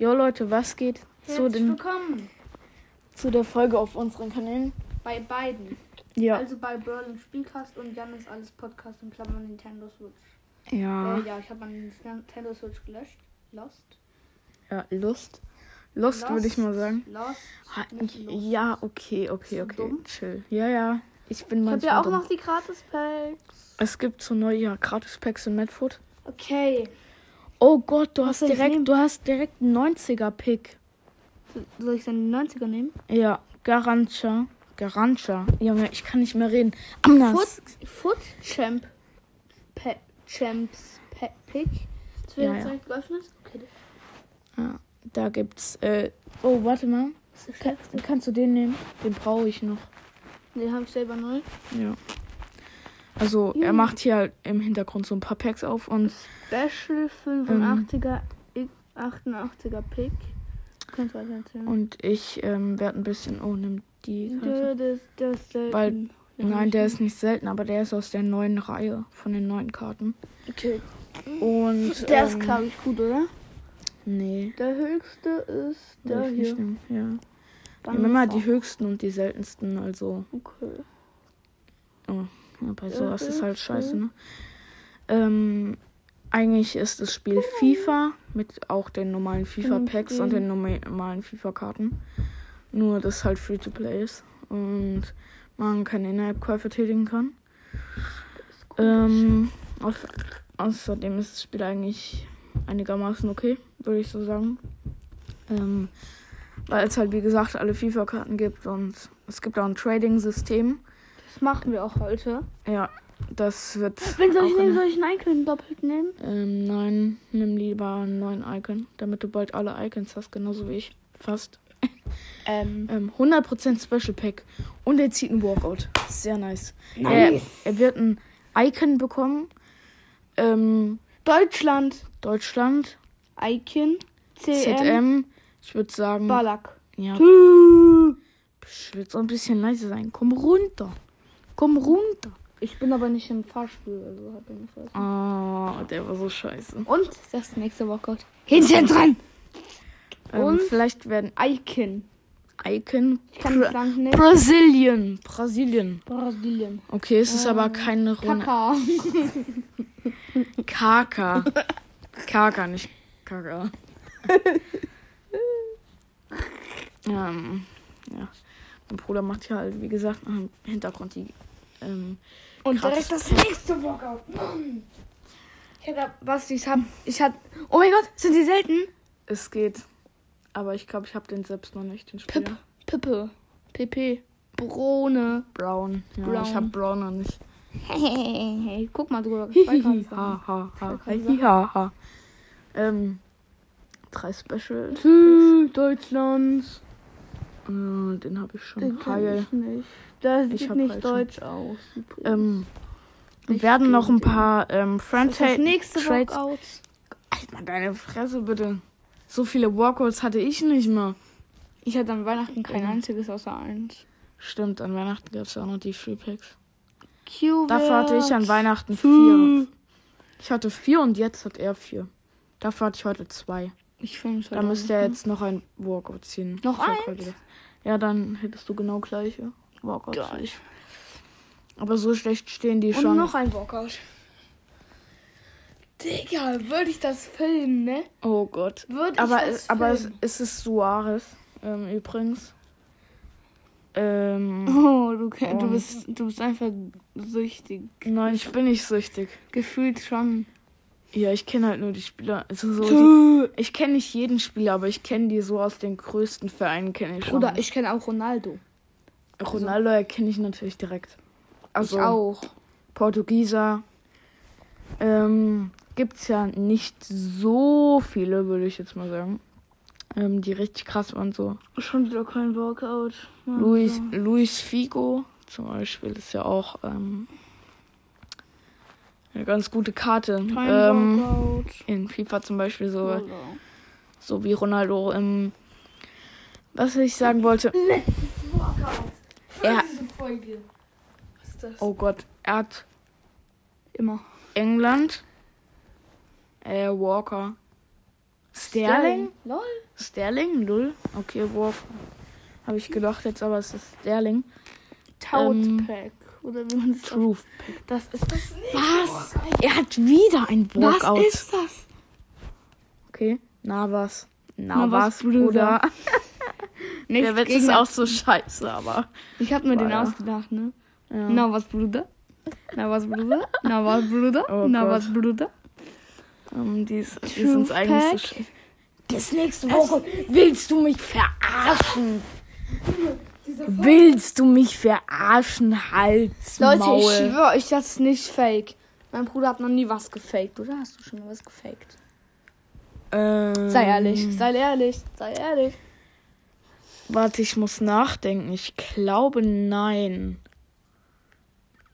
Jo Leute, was geht zu, Herzlich den, willkommen zu der Folge auf unseren Kanälen? bei beiden. Ja. Also bei Berlin Spielcast und Jan ist alles Podcast in Klammern Nintendo Switch. ja. Äh, ja, ich habe meinen Nintendo Switch gelöscht. Lost. Ja, Lust. Lust würde ich mal sagen. Lost. Ha. Ja, okay, okay, So okay. dumm? Chill. Ja, ja. Ich bin Ich habe ja auch dumm. noch die gratis Packs. Es gibt so neue ja, Gratis-Packs in Madfoot. Okay. Oh Gott, du hast direkt, du hast direkt einen 90er-Pick. Soll ich die 90er nehmen? Ja, Garantia. Garantia. Junge, ich kann nicht mehr reden. Amnas. Foot, Foot Champ. Pa Champs pa Pick. Wird Ja, ja. geöffnet. Okay. Ja, da gibt's. Äh, oh, warte mal. Kann, kannst du den nehmen? Den brauche ich noch. Den habe ich selber neu. Ja. Also, er Junge. macht hier halt im Hintergrund so ein paar Packs auf und Special Ähm. 85er, 88er Pick. Und ich ähm, werde ein bisschen. Oh, nimm die. Der, der, der ist selten. Weil- Nein, der ist nicht selten, aber der ist aus der neuen Reihe von den neuen Karten. Okay. Und. Der ähm, ist, glaube ich, gut, oder? Nee. Der höchste ist der ich hier. nehmen, Ja. Dann immer die er- höchsten und die seltensten, also. Okay. Ja, bei sowas ist halt scheiße, ne? Ähm, eigentlich ist das Spiel FIFA mit auch den normalen FIFA-Packs und den normalen FIFA-Karten. Nur, dass halt Free-to-Play ist und man keine In-App-Käufe tätigen kann. Ähm, au außerdem ist das Spiel eigentlich einigermaßen okay, würde ich so sagen. Ähm, weil es halt, wie gesagt, alle FIFA-Karten gibt und es gibt auch ein Trading-System. Das machen wir auch heute. Ja, das wird. Wenn soll ich nehmen, soll ich einen Icon doppelt nehmen? ähm, nein, nimm lieber einen neuen Icon, damit du bald alle Icons hast, genauso wie ich. Fast. Ähm. Ähm, 100% Special Pack. Und er zieht einen Walkout. Sehr nice. Nice. Er, er wird ein Icon bekommen. Ähm, Deutschland. Deutschland, Icon. CM. ZM. Ich würde sagen. Balak. Ja, Tü. ich will so ein bisschen leise sein. Komm runter. Komm runter. Ich bin aber nicht im Fahrstuhl, also hab ich nicht vergessen. Ah, der war so scheiße. Und das nächste Workout. Hinten dran. Ähm, Und? vielleicht werden Icon. Icon. Ich kann lang nehmen. Brasilien. Brasilien. Brasilien. Okay, es ist aber keine Runde. Kaka. Kaka. Kaka, nicht Kaka. ähm, ja. Mein Bruder macht hier halt, wie gesagt, im Hintergrund die. Ähm, Und direkt das nächste Workout. Mann. Ich hatte, was ich hab, ich hab, oh mein Gott, sind die selten? es geht. Aber ich glaube, ich habe den selbst noch nicht, den Spieler. Pip, Pippe, Pepe, Brone. Brown. Ja, Brown. ich habe Brown noch nicht. Hey, hey, guck mal, Hihihi, ha, ha, ha, ha, ha. Ähm, drei Special. Deutschland. Äh, den habe ich schon. Den Heil. ich nicht. Das sieht nicht halt schon. deutsch aus. Ähm, Ich werden noch ein paar ähm, Das Friend ist das nächste Trades. Halt mal deine Fresse bitte. So viele Walkouts hatte ich nicht mehr. Ich hatte an Weihnachten kein Ja. einziges außer eins. Stimmt, an Weihnachten gab es auch noch die Free Packs. Dafür hatte ich an Weihnachten vier. vier. Ich hatte vier und jetzt hat er vier. Dafür hatte ich heute zwei. Ich finde es Da müsste er jetzt noch ein Walkout ziehen. Noch gedacht. Ja, dann hättest du genau gleiche Walkouts. Geil. Aber so schlecht stehen die Und schon. noch ein Workout. Digga, würde ich das filmen, ne? Oh Gott. Würde ich Aber, das es, aber es, filmen? es ist Suarez ähm, übrigens. Ähm, Oh, du, du, bist, du bist einfach süchtig. nein, ich bin nicht süchtig. Gefühlt schon. Ja, ich kenne halt nur die Spieler. Also so die, ich kenne nicht jeden Spieler, aber ich kenne die so aus den größten Vereinen kenne ich schon. ich kenne auch Ronaldo. Ronaldo erkenne ich natürlich direkt. Also ich auch. Portugieser. Ähm, gibt's ja nicht so viele, würde ich jetzt mal sagen. Ähm, die richtig krass waren so. Schon wieder kein Workout. Also. Luis, Luis Figo zum Beispiel ist ja auch ähm, eine ganz gute Karte. Ähm, in FIFA zum Beispiel so, Oder. so wie Ronaldo. Ähm, was ich sagen wollte. Letztes Workout. Folge. Was ist das? Oh Gott, er hat Immer. England. Äh, Walker. Sterling? Lol. Sterling? Null. Okay, Wolf. Habe ich gedacht jetzt, aber es ist Sterling. Toadpack. Oder wie man es Truth. Das ist das nicht. Was? Er hat wieder ein Was Workout. ist das? Okay. Na was? Na, was, was, Bruder? Nicht Der Witz gegen- ist auch so scheiße, aber. Ich hab mir den ja. ausgedacht, ne? Ja. Na was, Bruder? Na was, Bruder? Na was, Bruder? Oh Na Gott. was, Bruder? Ähm, die ist, die ist uns eigentlich so scheiße. Das nächste Woche willst du mich verarschen? Willst du mich verarschen, Hals, Leute, Maul. ich schwöre euch, das ist nicht fake. Mein Bruder hat noch nie was gefaked, oder? Hast du schon was gefaked? ähm, Sei ehrlich, sei ehrlich, sei ehrlich. Warte, ich muss nachdenken. Ich glaube, nein.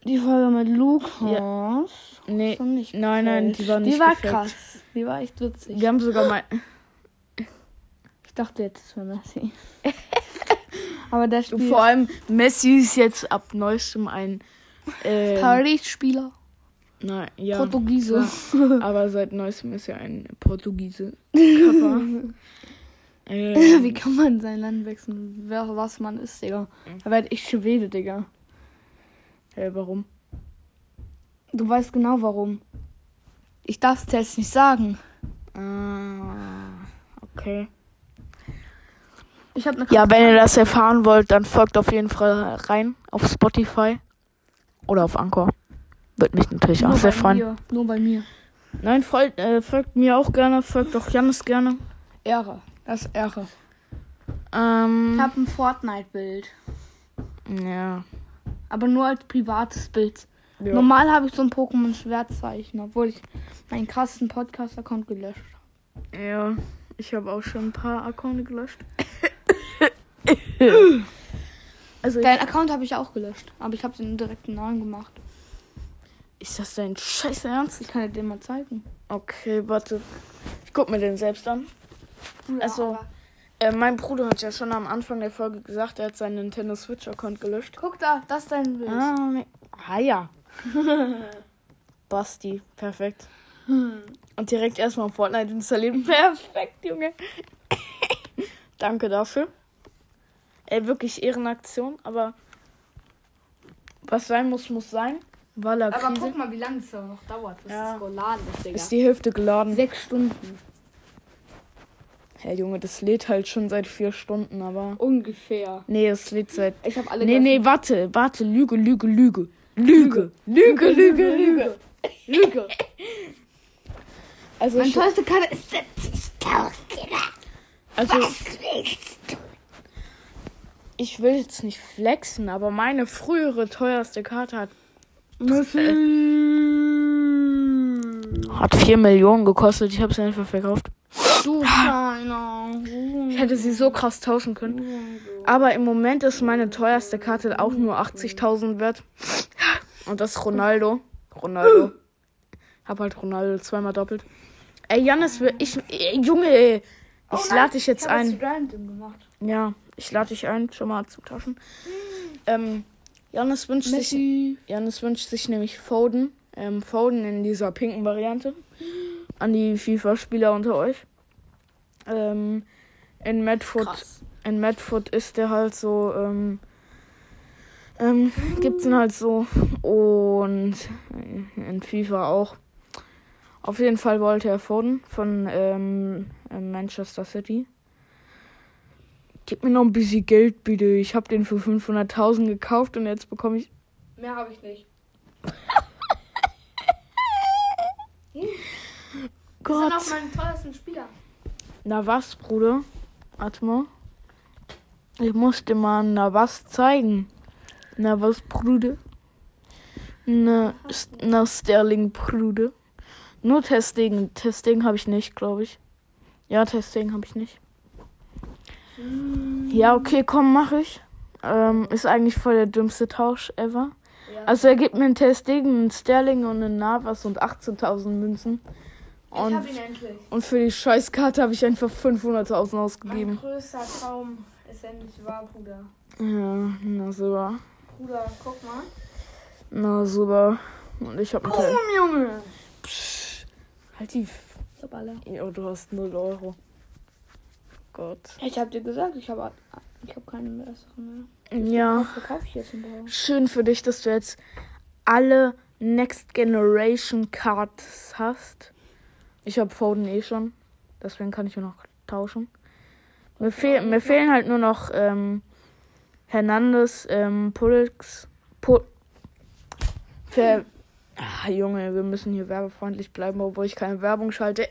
Die Folge mit Lukas. Nee, war nicht nein, nein, gefaked. die war nicht Die war gefaked. krass. Die war echt witzig. Wir haben sogar mal. Ich dachte jetzt, es wäre Messi. Aber der Du, spielt vor allem, Messi ist jetzt ab neuestem ein. Äh, Paris-Spieler. nein, ja. Portugiese. Aber seit neuestem ist er ein Portugiese. Ähm, Wie kann man sein Land wechseln? Wer, was man ist, Digga. Da werde ich Schwede, Digga. Hä, warum? Du weißt genau warum. Ich darf es jetzt nicht sagen. Ah, okay. Ich habe eine Ja, wenn ihr das erfahren wollt, dann folgt auf jeden Fall rein auf Spotify oder auf Anchor. Würde mich natürlich auch nur sehr bei freuen. mir. Nur bei mir. Nein, folgt, äh, folgt mir auch gerne, folgt auch Janis gerne. Ehre. Das ist Ehre. Ähm, Ich habe ein Fortnite-Bild. ja. Aber nur als privates Bild. ja. Normal habe ich so ein Pokémon-Schwertzeichen, obwohl ich meinen krassen Podcast-Account gelöscht habe. Ja, ich habe auch schon ein paar Accounts gelöscht. also, Deinen Account habe ich auch gelöscht, aber ich habe den direkt einen neuen gemacht. ist das dein scheiß Ernst? Ich kann dir den mal zeigen. Okay, warte. Ich guck mir den selbst an. Also- aber- Äh, mein Bruder hat ja schon am Anfang der Folge gesagt, er hat seinen Nintendo Switch-Account gelöscht. Guck da, das ist dein Bild. Ah, nee. ah ja. Basti, perfekt. Und direkt erstmal Fortnite installieren. Perfekt, Junge. Danke dafür. Ey, wirklich Ehrenaktion, aber was sein muss, muss sein. Er Aber Krise guck mal, wie lange es noch dauert, bis Ja. das geladen ist, Digga. ist die Hälfte geladen. Sechs Stunden. Hey Junge, das lädt halt schon seit vier Stunden, aber. Ungefähr. Nee, es lädt seit. Ich habe alle Nee, nee, warte, warte, Lüge, Lüge, Lüge. Lüge. Lüge, Lüge, Lüge. Lüge. Also, Meine ich, teuerste Karte ist 70.000, Digga. also Was willst du? Ich will jetzt nicht flexen, aber meine frühere teuerste Karte hat, hat 4 Millionen gekostet. Ich habe sie einfach verkauft. Du kleiner. Ich hätte sie so krass tauschen können. Aber im Moment ist meine teuerste Karte auch nur 80.000 wert. Und das ist Ronaldo. Ronaldo. Hab halt Ronaldo zweimal doppelt. Ey, Janis, ich. Ey, Junge, ey. Ich lade dich jetzt ein. Random gemacht. Ja, ich lade dich ein, schon mal zu tauschen. Ähm, Janis wünscht sich. Messi. Janis wünscht sich nämlich Foden. Ähm, Foden in dieser pinken Variante. An die FIFA-Spieler unter euch. Ähm, in Krass. in Madfoot ist der halt so, ähm, ähm, gibt's ihn halt so. Und in FIFA auch. Auf jeden Fall wollte er Foden von ähm, Manchester City. Gib mir noch ein bisschen Geld, bitte. Ich habe den für 500.000 gekauft und jetzt bekomme ich Mehr habe ich nicht. Gott. Das sind auch meine teuersten Spieler. Na was, Bruder? Warte mal. Ich muss dir mal na was zeigen. Na was, Bruder? Na, na Sterling, Bruder. Nur Testing. Testing habe ich nicht, glaube ich. Ja, Testing habe ich nicht. Ja, okay, komm, mach ich. Ähm, ist eigentlich voll der dümmste Tausch ever. Ja. Also er gibt mir ein Testing, ein Sterling und ein Navas und 18.000 Münzen. ich Und habe ihn endlich. und für die Scheißkarte habe ich einfach 500.000 Mein ausgegeben. größter Traum ist endlich wahr, Bruder. Ja, na super. Bruder, guck mal. Na super. Und ich habe einen Teil. Junge. Psch, halt die. F- hab. Ja, du hast 0 Euro. Gott. Ich hab dir gesagt, ich habe ich hab keine besseren mehr. Ja. Verkaufe ich jetzt? Schön für dich, dass du jetzt alle Next Generation Cards hast. Ich habe Foden eh schon. Deswegen kann ich nur noch tauschen. Mir, fehl, mir fehlen halt nur noch ähm, Hernandez, ähm, Pulix. Pul ah, Junge, wir müssen hier werbefreundlich bleiben, obwohl ich keine Werbung schalte.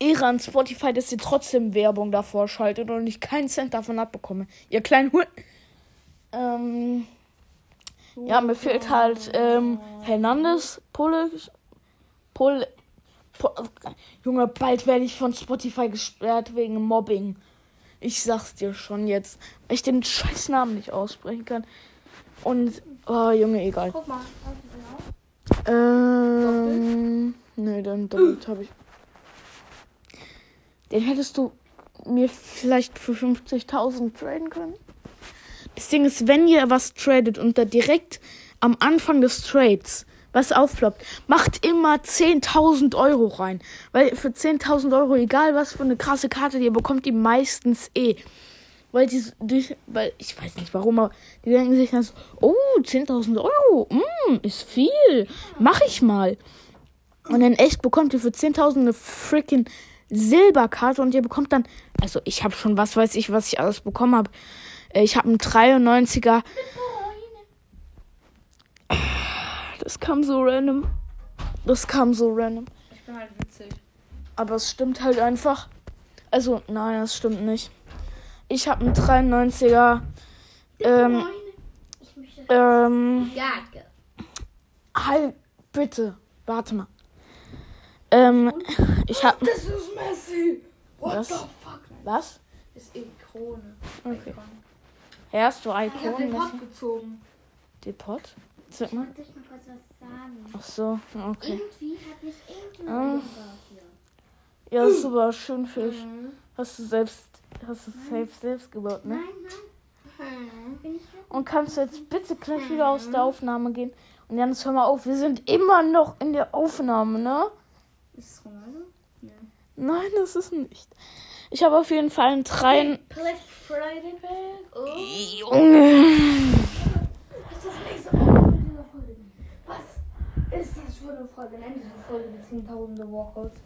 Iran Spotify, dass ihr trotzdem Werbung davor schaltet und ich keinen Cent davon abbekomme. Ihr kleinen Hund. Ähm, ja, mir fehlt halt ähm, Hernandez, Pul, Pul, Junge, bald werde ich von Spotify gesperrt wegen Mobbing. Ich sag's dir schon jetzt, weil ich den scheiß Namen nicht aussprechen kann. Und, oh, Junge, egal. Guck mal. Ähm, nee, dann damit habe ich. Den hättest du mir vielleicht für 50.000 traden können. Das Ding ist, wenn ihr was tradet und da direkt am Anfang des Trades was aufploppt, macht immer 10.000 Euro rein. Weil für 10.000 Euro, egal was für eine krasse Karte, ihr bekommt die meistens eh. Weil die, die, weil ich weiß nicht warum, aber die denken sich dann so, oh, 10.000 Euro, mm, ist viel, mach ich mal. Und in echt bekommt ihr für 10.000 eine freaking Silberkarte und ihr bekommt dann, also ich habe schon, was weiß ich, was ich alles bekommen habe. Ich habe einen 93er. Das kam so random. Das kam so random. Ich bin halt witzig. Aber es stimmt halt einfach. Also, nein, das stimmt nicht. Ich habe einen 93er. Ähm, Ich möchte ähm, halt, bitte. Warte mal. Ähm, ich habe. Das ist Messi. What Was? the fuck? Was? Das ist Ikone. Okay. Ja, hast du Ich hab den? Pop gezogen. Depot? Sag Ich mal. wollte dich mal kurz was sagen. Ach so, okay. Irgendwie hat mich irgendjemand Ah. hier. Ja, das ist aber schön für dich. Mhm. Hast du selbst, hast du safe selbst gebaut, ne? Nein, nein. Ich halt Und kannst du jetzt bitte gleich wieder aus der Aufnahme gehen? Und Janis, hör mal auf, wir sind immer noch in der Aufnahme, ne? Ist es Ronaldo? Nein, das ist nicht. Ich habe auf jeden Fall einen Trein. Black Friday Bag. Oh. Junge. Ist das nächste Folge? Was ist das für eine Folge? Nenn diese Folge die Zehntausende Walkouts.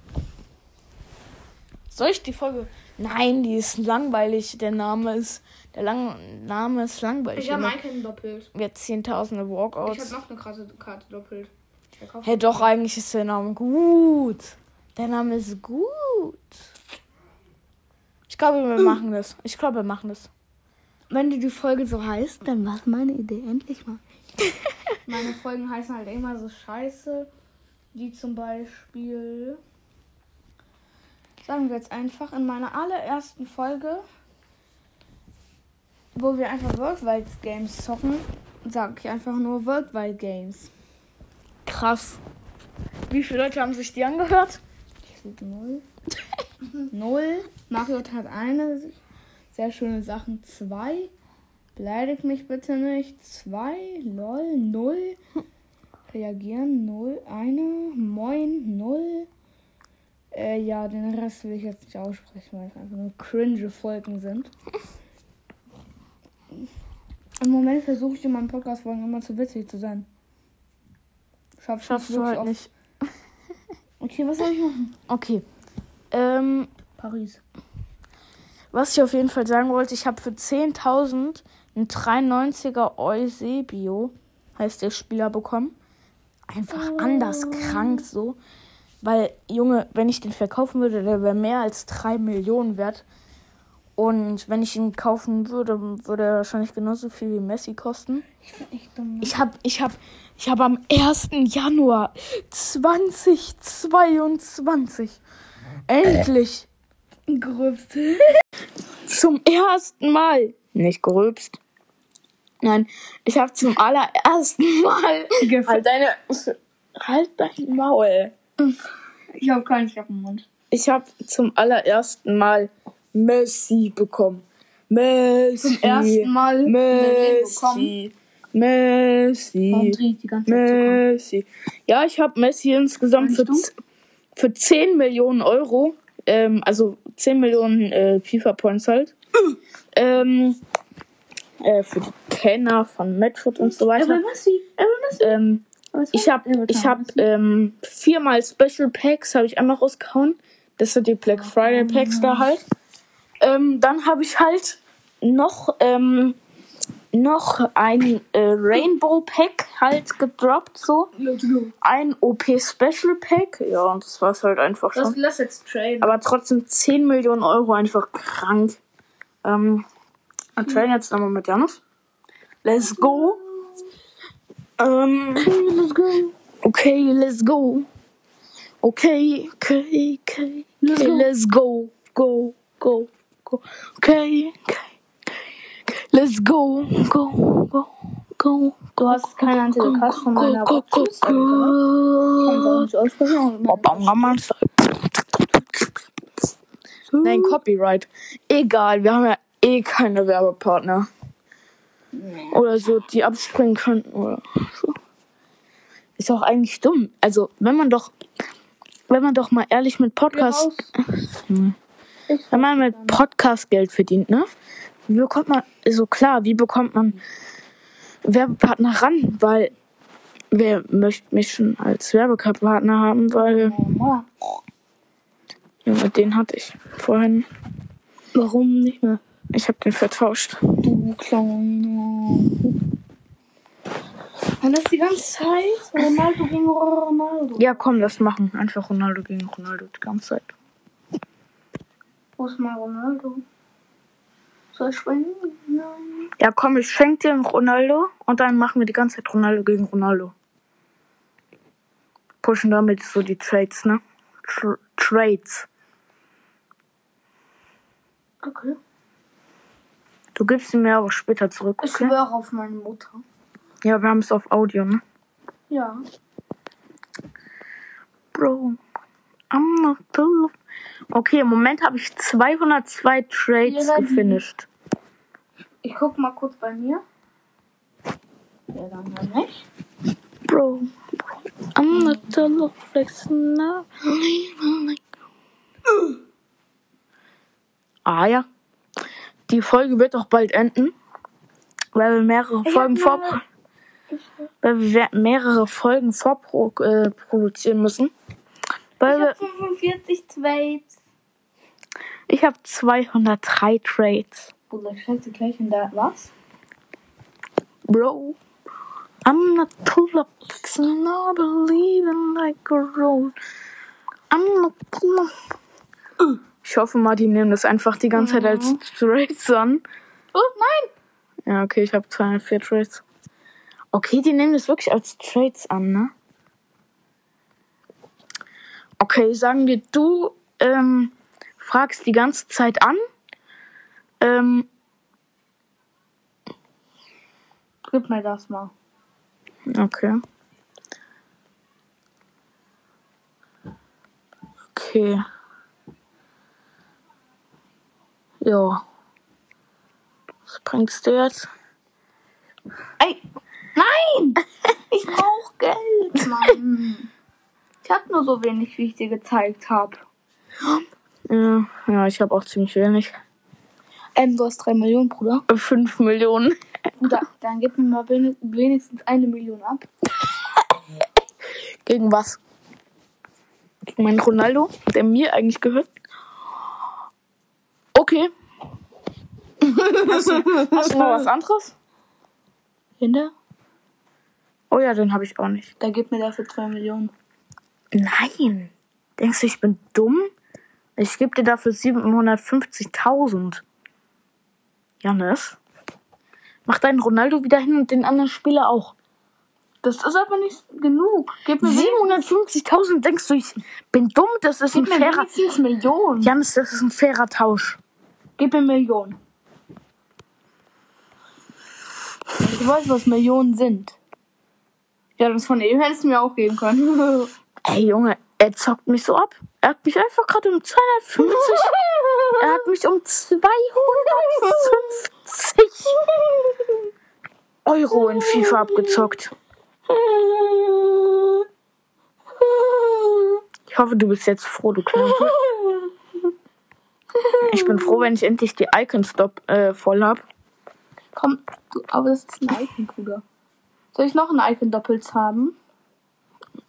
Soll ich die Folge? Nein, die ist langweilig. Der Name ist. Der lang Name ist langweilig. Ich habe. Icon doppelt. Wir zehntausende Ich Walkouts. habe noch eine krasse Karte doppelt. Verkaufe Hey, doch, eigentlich ist der Name gut. Der Name ist gut. Ich glaube, wir machen das. Ich glaube, wir machen das. Wenn die, die Folge so heißt, dann war meine Idee endlich mal. Meine Folgen heißen halt immer so scheiße. Wie zum Beispiel. Sagen wir jetzt einfach in meiner allerersten Folge, wo wir einfach Worldwide Games zocken, sage ich einfach nur Worldwide Games. Krass. Wie viele Leute haben sich die angehört? Steht null. null. Mario hat eine. Sehr schöne Sachen. Zwei. Beleidigt mich bitte nicht. Zwei. Lol. Null. Reagieren. Null. Eine. Moin. Null. Äh, ja, den Rest will ich jetzt nicht aussprechen, weil es einfach nur cringe Folgen sind. Im Moment versuche ich in meinem Podcast-Folgen immer zu witzig zu sein. Schaff, Schaffst du halt nicht. Okay, was soll ich machen? Okay. Ähm, Paris. was ich auf jeden Fall sagen wollte, ich habe für 10.000 einen 93er Eusebio, heißt der Spieler, bekommen. Einfach anders krank so. Weil, Junge, wenn ich den verkaufen würde, der wäre mehr als 3 Millionen wert. Und wenn ich ihn kaufen würde, würde er wahrscheinlich genauso viel wie Messi kosten. Ich bin ne? Ich habe ich hab, ich hab am 1. Januar 2022 endlich gerübst. zum ersten Mal nicht gerülpst. Nein, ich habe zum allerersten Mal halt deine halt dein Maul. Ich habe keinen Schrecken im Mund. Ich habe zum allerersten Mal Messi bekommen. Messi. Zum ersten Mal. Messi. Messi. Messi. Ja, ich habe Messi insgesamt für, für 10 Millionen Euro, ähm, also 10 Millionen äh, FIFA-Points halt, ähm, äh, für die Kenner von Medford und so Er weiter. will Messi. Er will Messi. Ähm, Aber ich habe ich hab, ähm, viermal Special Packs habe ich einmal rausgehauen. Das sind die Black Friday Packs da halt. Ähm, dann habe ich halt noch ähm, noch ein äh, Rainbow Pack halt gedroppt so. Ein OP Special Pack. Ja, und das war's halt einfach Lass, schon. lass jetzt traden. Aber trotzdem 10 Millionen Euro einfach krank. Ähm, wir traden jetzt nochmal mit Janus. Let's go. Ähm, Let's go. okay, let's go. Okay, okay, okay. Let's okay, go. let's go. Go, go, go. Okay, okay. Let's go, go, go, go. Du hast keinen Antidepressant von meiner. Nein, Copyright. Egal, wir haben ja eh keine Werbepartner. Oder so, die abspringen könnten oder so. Ist auch eigentlich dumm. Also, wenn man doch, wenn man doch mal ehrlich mit Podcast, wenn man mit Podcast Geld verdient, ne? Wie bekommt man, so klar, wie bekommt man Werbepartner ran? Weil, wer möchte mich schon als Werbepartner haben? Weil, Junge, den hatte ich vorhin. Warum nicht mehr? Ich habe den vertauscht. Du kleiner. Und das die ganze Zeit? Ronaldo gegen Ronaldo. Ja, komm, das machen. Einfach Ronaldo gegen Ronaldo die ganze Zeit. Wo ist mein Ronaldo? Soll ich springen? Nein. Ja, komm, ich schenk dir einen Ronaldo und dann machen wir die ganze Zeit Ronaldo gegen Ronaldo. Pushen damit so die Trades, ne? Tr Trades. Okay. Du gibst sie mir aber später zurück, Ich okay? schwöre auf meine Mutter. Ja, wir haben es auf Audio, ne? Ja. Bro, I'm not full of... Okay, im Moment habe ich 202 Trades Ja, gefinished. Ich guck mal kurz bei mir. Ja, dann ja nicht. Bro, I'm not full of flexing now. Ah ja. Die Folge wird auch bald enden. Weil wir mehrere Folgen vor weil wir mehrere Folgen vorproduzieren äh, müssen. Weil Ich wir, hab 45 Trades. ich habe 203 Trades. Bruder, dir gleich in der. Was? Bro, I'm not flexing now, believing like a roll. I'm not of... Ich hoffe mal, die nehmen das einfach die ganze Zeit als Trades an. Oh, nein! Ja, okay, ich habe 204 Trades. Okay, die nehmen das wirklich als Trades an, ne? Okay, sagen wir, du ähm, fragst die ganze Zeit an. Ähm, Gib mir das mal. okay. Okay. Ja. Was bringst du jetzt? Ey! Nein! Ich brauch Geld, Mann. Ich hab nur so wenig, wie ich dir gezeigt habe. Ja, ja ich habe auch ziemlich wenig. Ähm, du hast drei Millionen, Bruder. 5 Millionen. Bruder, dann gib mir mal wenig- wenigstens eine Million ab. Gegen was? Gegen meinen Ronaldo, der mir eigentlich gehört. Okay. hast, du, hast du noch was anderes? Hinter? Oh ja, den habe ich auch nicht. Da gib mir dafür zwei Millionen. Nein. Denkst du, ich bin dumm? Ich gebe dir dafür 750.000. Janis? Mach deinen Ronaldo wieder hin und den anderen Spieler auch. Das ist aber nicht genug. Gib mir wenigstens, 750.000, denkst du, ich bin dumm? Das ist ein gib mir fairer... wenigstens Millionen. Janis, das ist ein fairer Tausch. Gib mir Millionen. Ich weiß, was Millionen sind. Ja, das von eben hättest du mir auch geben können. Ey, Junge, er zockt mich so ab. Er hat mich einfach gerade um 250. er hat mich um 250. Euro in FIFA abgezockt. Ich hoffe, du bist jetzt froh, du Knabe. Ich bin froh, wenn ich endlich die Icon-Stop äh, voll hab. Komm, du, aber das ist ein Icon, Bruder. Soll ich noch ein Icon doppelt haben?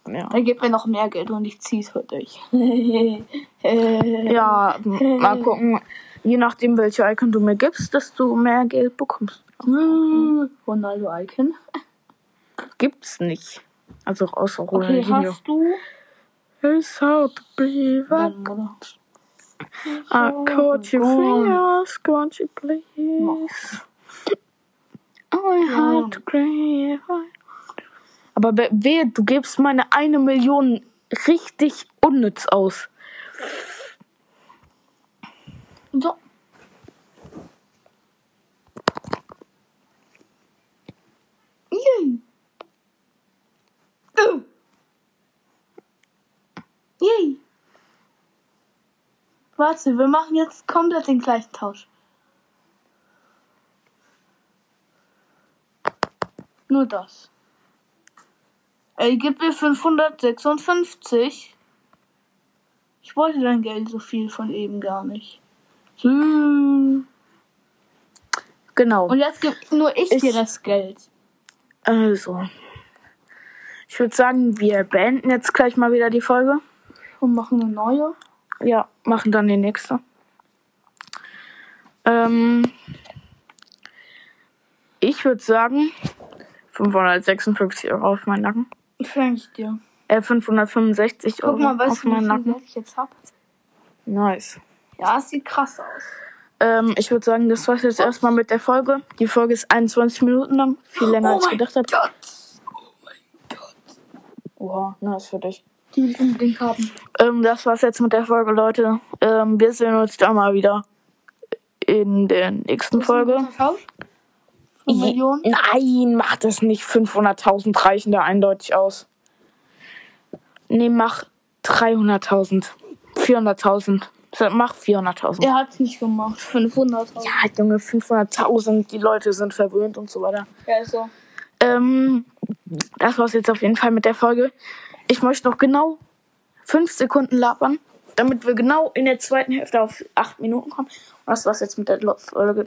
Ja. Dann gib mir noch mehr Geld und ich zieh's für dich. Ja, mal gucken. Je nachdem, welche Icon du mir gibst, desto mehr Geld bekommst. Hm, Ronaldo Icon. Gibt's nicht. Also außer Okay, Ronaldinho. hast du? It's hard to Dann, oder? I caught your Oh. fingers, can't you please? I had to cry. Aber be- wehe, du gibst meine eine Million richtig unnütz aus. So. Yay. Yay. Warte, wir machen jetzt komplett den gleichen Tausch. Nur das. Ey, gib mir 556. Ich wollte dein Geld so viel von eben gar nicht. Hm. Genau. Und jetzt gib nur ich, Ich- dir das Geld. Also. Ich würde sagen, wir beenden jetzt gleich mal wieder die Folge. Und machen eine neue. Ja, machen dann die nächste. Ähm, ich würde sagen, 556 Euro auf meinen Nacken. Schenke ich dir. Äh, 565 Euro Guck mal, weißt du, wie viel Nacken. Ich jetzt hab? Nice. Ja, es sieht krass aus. Ähm, ich würde sagen, das war's jetzt erstmal mit der Folge. Die Folge ist 21 Minuten lang. Viel länger als ich gedacht habe. Gott. Oha, nice für dich. Die will den Link haben. Ähm, das war's jetzt mit der Folge, Leute. Ähm, wir sehen uns da mal wieder in der nächsten Folge. Millionen? Nein, mach das nicht. 500.000 reichen da eindeutig aus. Nee, mach 300.000. 400.000. Sag, Mach 400.000. Er hat's nicht gemacht. 500. Ja, Junge, 500.000. Die Leute sind verwöhnt und so weiter. Ja, ist so. Ähm, das war's jetzt auf jeden Fall mit der Folge. Ich möchte noch genau 5 Sekunden labern, damit wir genau in der zweiten Hälfte auf 8 Minuten kommen. Und das war's jetzt mit der Folge.